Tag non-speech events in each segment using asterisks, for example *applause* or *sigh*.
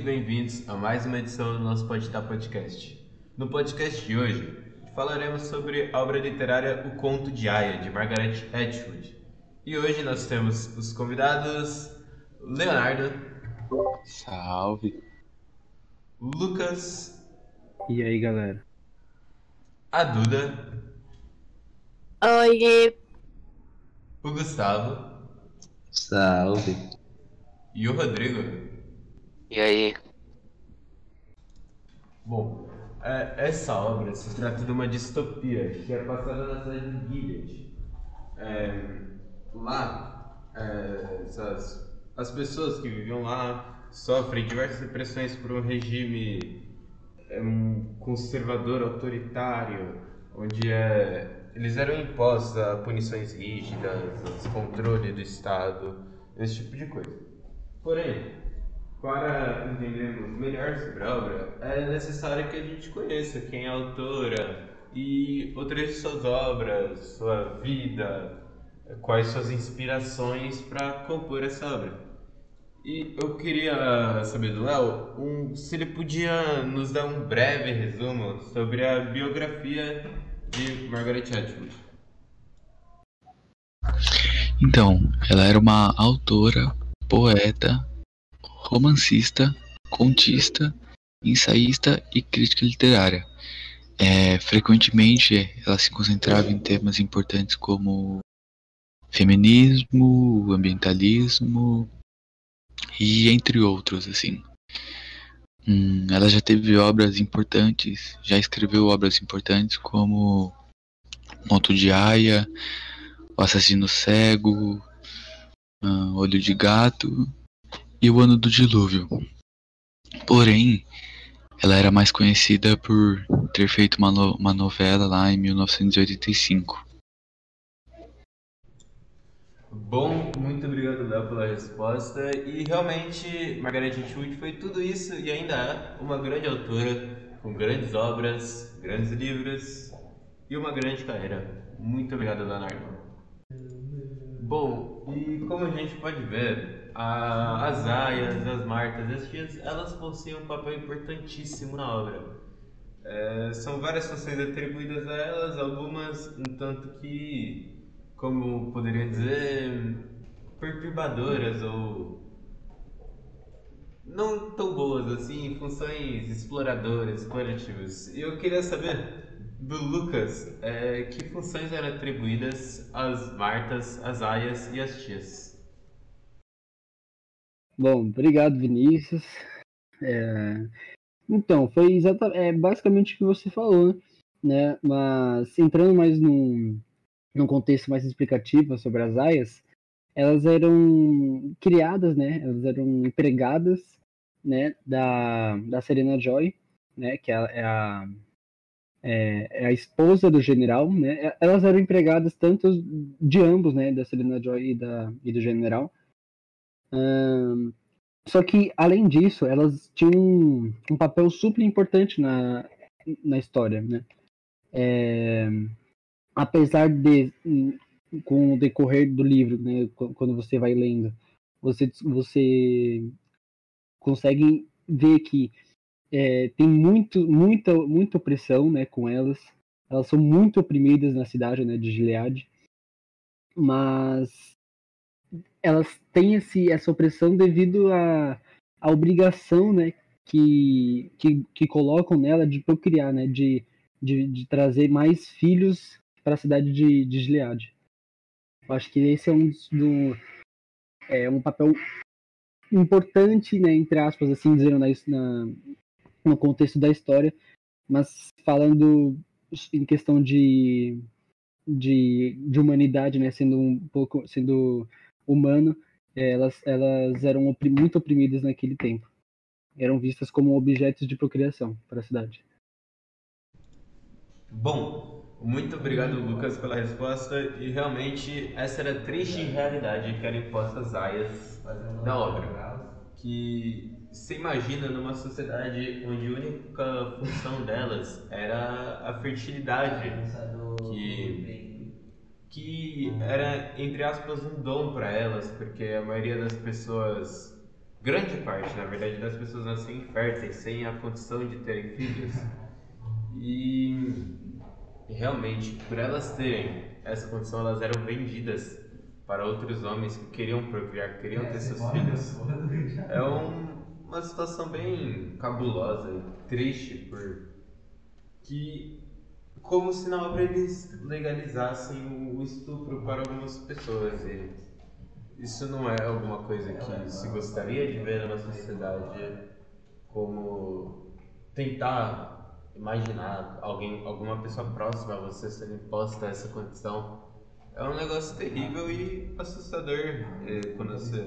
muito bem-vindos a mais uma edição do nosso Pode Dar Podcast. No podcast de hoje, falaremos sobre a obra literária O Conto de Aya, de Margaret Atwood. E hoje nós temos os convidados Leonardo. Salve. Lucas. E aí, galera? A Duda. Oi. O Gustavo. Salve. E o Rodrigo. E aí? Bom, é, essa obra se trata de uma distopia que é passada na cidade de Gilead. É, lá, é, essas, as pessoas que viviam lá sofrem diversas repressões por um regime é, conservador autoritário, onde é, eles eram impostos a punições rígidas, a descontrole do Estado, esse tipo de coisa. Porém, para entendermos melhor sobre a obra, é necessário que a gente conheça quem é a autora e outras de suas obras, sua vida, quais suas inspirações para compor essa obra. E eu queria saber do Léo um, se ele podia nos dar um breve resumo sobre a biografia de Margaret Atwood. Então, ela era uma autora, poeta, romancista, contista, ensaísta e crítica literária. É, frequentemente, ela se concentrava em temas importantes como feminismo, ambientalismo e entre outros, assim. Hum, ela já teve obras importantes, já escreveu obras importantes como Monto de Aya, O Assassino Cego, Olho de Gato e O Ano do Dilúvio. Porém, ela era mais conhecida por ter feito uma, no uma novela lá em 1985. Bom, muito obrigado, Léo, pela resposta. E realmente, Margaret Atwood foi tudo isso e ainda é uma grande autora, com grandes obras, grandes livros e uma grande carreira. Muito obrigado, Leonardo. Bom, e como a gente pode ver, a, as aias, as martas, as tias, elas possuem um papel importantíssimo na obra. É, são várias funções atribuídas a elas, algumas um tanto que como poderia dizer, perturbadoras ou não tão boas assim, funções exploradoras, explorativas. Eu queria saber do Lucas é, que funções eram atribuídas às Martas, às Aias e às Tias. Bom, obrigado Vinícius. É... Então, foi exatamente, é basicamente o que você falou, né? Mas entrando mais num, num contexto mais explicativo sobre as aias, elas eram criadas, né? Elas eram empregadas, né? Da, da Serena Joy, né? Que é, é a é, é, a esposa do general, né? Elas eram empregadas tanto de ambos, né? Da Serena Joy e, da, e do general. Só que, além disso, elas tinham um, um papel super importante na, na história, né? É, apesar de com o decorrer do livro, né, quando você vai lendo, você você consegue ver que é, tem muito muita muita opressão, né, com elas. Elas são muito oprimidas na cidade, né, de Gilead, mas elas têm esse, essa opressão devido à, à obrigação, né, que, que, que colocam nela de procriar, né, de, de, de trazer mais filhos para a cidade de, de Gilead. Eu acho que esse é um do, é um papel importante, né, entre aspas, assim dizendo na, na, no contexto da história, mas falando em questão de, de, de humanidade, né, sendo um pouco sendo humano, é, elas, elas eram oprim, muito oprimidas naquele tempo. Eram vistas como objetos de procriação para a cidade. Bom, muito obrigado, Lucas, pela resposta. E realmente, essa era a triste realidade que eram impostas aias da obra. Que você imagina numa sociedade onde a única função delas era a fertilidade, era, entre aspas, um dom para elas, porque a maioria das pessoas grande parte, na verdade, das pessoas nascem inférteis, sem a condição de terem filhos. E realmente, por elas terem essa condição, elas eram vendidas para outros homens que queriam procriar, que queriam ter seus filhos. É um, uma situação bem cabulosa e triste, por que como se na obra eles legalizassem o estupro para algumas pessoas e isso não é alguma coisa que se gostaria de ver na sociedade como tentar imaginar alguém, alguma pessoa próxima a você sendo imposta essa condição. É um negócio terrível e assustador é, quando você,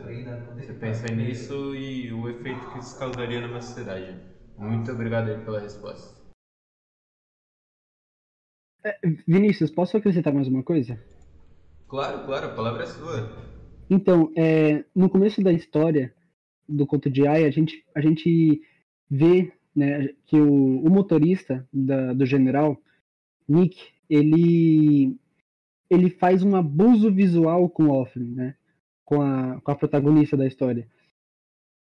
você pensa nisso e o efeito que isso causaria numa sociedade. Muito obrigado aí pela resposta. É, Vinícius, posso acrescentar mais uma coisa? Claro, claro, a palavra é sua. Então, é, no começo da história do conto de Aya, a gente, a gente vê né, que o, o motorista da, do general, Nick, ele, ele faz um abuso visual com Offlin, né? Com a, com a protagonista da história.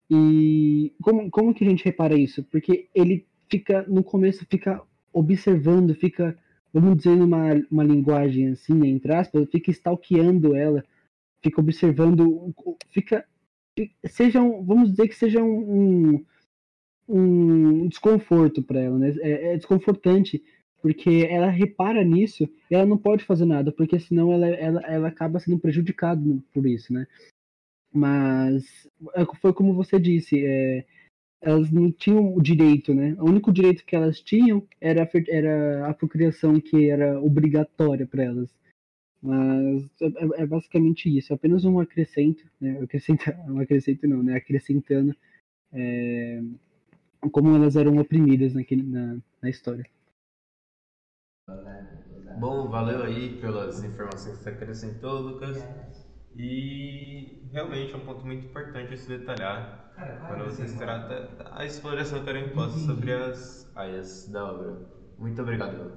E como, como que a gente repara isso? Porque ele fica, no começo, fica observando, fica, vamos dizer, numa uma linguagem assim, entre aspas, fica stalkeando ela, fica observando, fica, seja um, vamos dizer que seja um, um um desconforto para ela, né? É, é, desconfortante, porque ela repara nisso e ela não pode fazer nada, porque senão ela, ela, ela acaba sendo prejudicada por isso, né? Mas é, foi como você disse, é, elas não tinham o direito, né? O único direito que elas tinham era, era a procriação que era obrigatória para elas. Mas é, é, basicamente isso, é apenas um acrescento, né? Acrescenta, *laughs* um acrescento não, né? Acrescentando é, como elas eram oprimidas naquele, na, na história. Bom, valeu aí pelas informações que você acrescentou, Lucas. E realmente é um ponto muito importante se detalhar quando você se trata da exploração imposta sobre as aias da obra. Muito obrigado.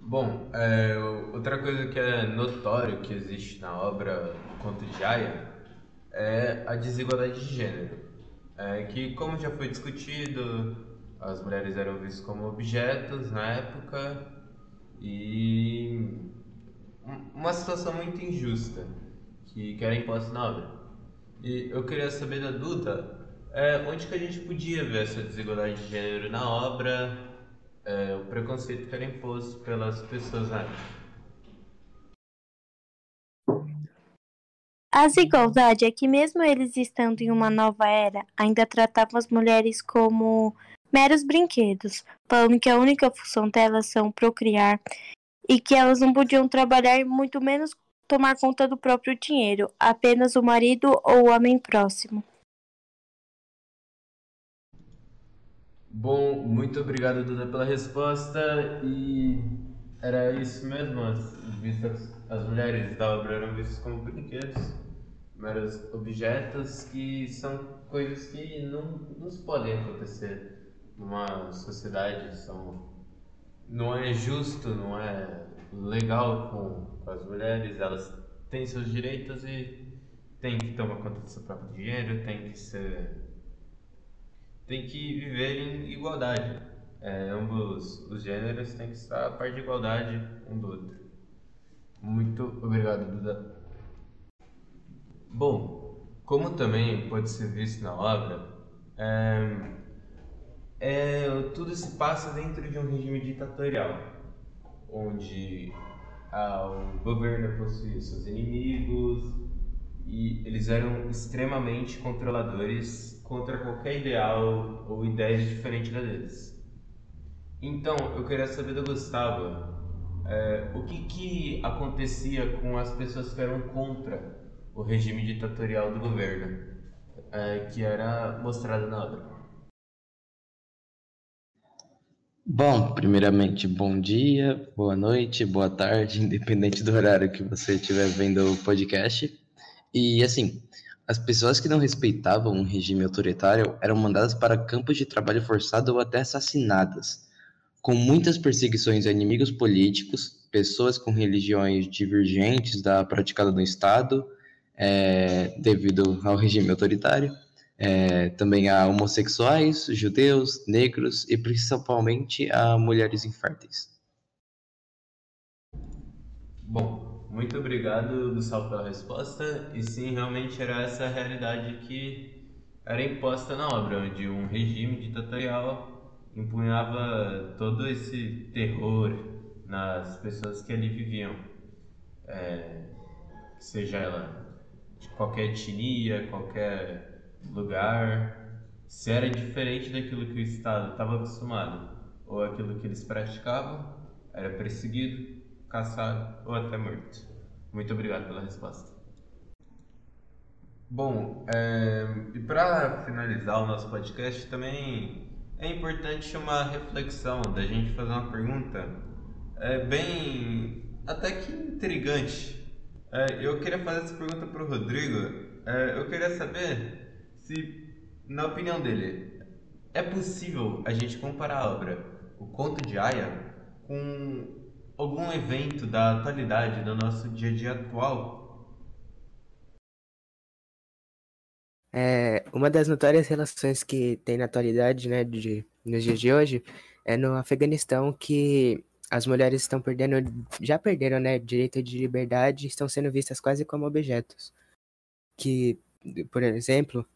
Bom, é, outra coisa que é notório que existe na obra Conto de Aya é a desigualdade de gênero é que, como já foi discutido, as mulheres eram vistas como objetos na época e uma situação muito injusta que, era imposta na obra. E eu queria saber da Duda é, onde que a gente podia ver essa desigualdade de gênero na obra, é, o preconceito que era imposto pelas pessoas na. A desigualdade é que, mesmo eles estando em uma nova era, ainda tratavam as mulheres como meros brinquedos, falando que a única função delas são procriar e que elas não podiam trabalhar, muito menos tomar conta do próprio dinheiro, apenas o marido ou o homem próximo. Bom, muito obrigado, Duda, pela resposta. E era isso mesmo, as, vistas, as mulheres da obra eram vistas como brinquedos meros objetos que são coisas que não, não podem acontecer numa sociedade, são, não é justo, não é legal com, com as mulheres, elas têm seus direitos e têm que tomar conta do seu próprio dinheiro, têm que ser tem que viver em igualdade. É, ambos os gêneros têm que estar a par de igualdade um do outro. Muito obrigado, Duda. Bom, como também pode ser visto na obra, é, é, tudo se passa dentro de um regime ditatorial, onde ah, o governo possuía seus inimigos e eles eram extremamente controladores contra qualquer ideal ou ideia diferente da deles. Então, eu queria saber do Gustavo, é, o que, que acontecia com as pessoas que eram contra o regime ditatorial do governo, é, que era mostrado na obra. Bom, primeiramente, bom dia, boa noite, boa tarde, *laughs* independente do horário que você estiver vendo o podcast. E assim, as pessoas que não respeitavam um regime autoritário eram mandadas para campos de trabalho forçado ou até assassinadas, com muitas perseguições a inimigos políticos, pessoas com religiões divergentes da praticada no Estado, é, devido ao regime autoritário, é, também a homossexuais, judeus, negros e principalmente a mulheres inférteis. Bom, muito obrigado, Gustavo, pela resposta. E sim, realmente era essa a realidade que era imposta na obra, onde um regime ditatorial empunhava todo esse terror nas pessoas que ali viviam. É, seja ela de qualquer etnia, qualquer lugar, se era diferente daquilo que o Estado estava acostumado ou aquilo que eles praticavam, era perseguido, caçado ou até morto. Muito obrigado pela resposta. Bom, é, e para finalizar o nosso podcast, também é importante uma reflexão da gente fazer uma pergunta é, bem até que intrigante. É, eu queria fazer essa pergunta para o Rodrigo. É, eu queria saber se, na opinião dele, é possível a gente comparar a obra O Conto de Aya com algum evento da atualidade, do nosso dia a dia atual? É, uma das notórias relações que tem na atualidade, né, de, nos dias de hoje, é no Afeganistão que as mulheres estão perdendo, já perderam, né, direito de liberdade, estão sendo vistas quase como objetos. Que, por exemplo,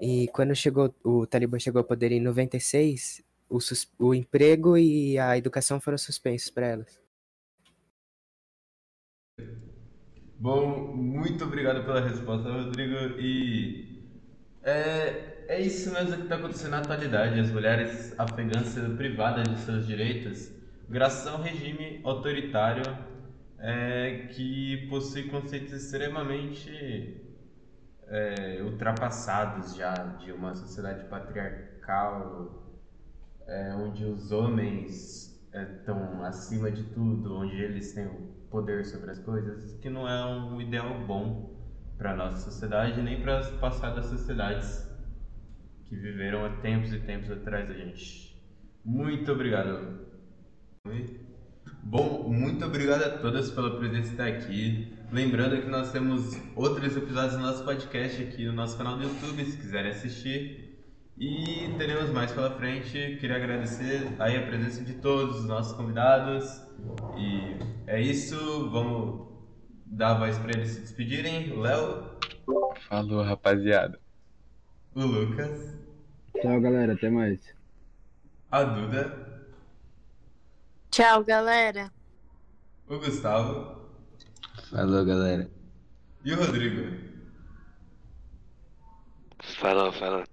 e quando chegou o Talibã chegou ao poder em 96, o, o emprego e a educação foram suspensos para elas. Bom, muito obrigado pela resposta, Rodrigo. E é, é isso mesmo que está acontecendo na atualidade: as mulheres afegãs sendo privadas de seus direitos graças a um regime autoritário é, que possui conceitos extremamente é, ultrapassados já de uma sociedade patriarcal, é, onde os homens estão acima de tudo, onde eles têm o poder sobre as coisas, que não é um ideal bom para nossa sociedade nem para as passadas sociedades que viveram há tempos e tempos atrás da gente. Muito obrigado. Bom, muito obrigado a todas pela presença aqui. Lembrando que nós temos outros episódios do nosso podcast aqui no nosso canal do YouTube, se quiserem assistir. E teremos mais pela frente. Queria agradecer aí a presença de todos os nossos convidados. E é isso. Vamos dar a voz para eles se despedirem. Léo. Falou, rapaziada. O Lucas. Tchau, galera. Até mais. A Duda. Tchau, galera. O Gustavo. Falou, galera. E o Rodrigo. Falou, falou.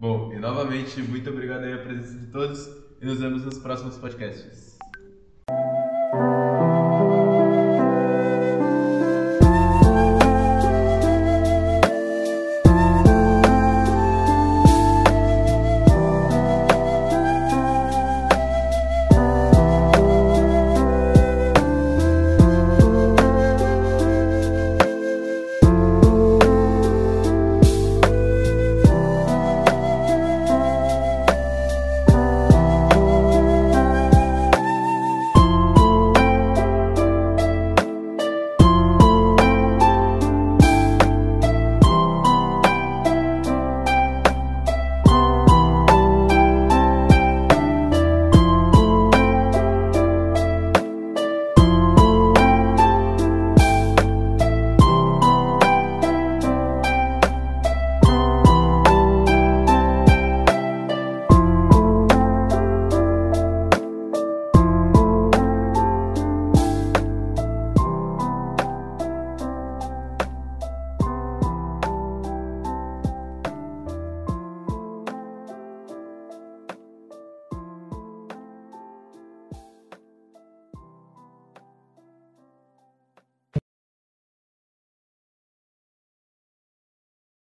Bom, e novamente, muito obrigado aí a presença de todos e nos vemos nos próximos podcasts.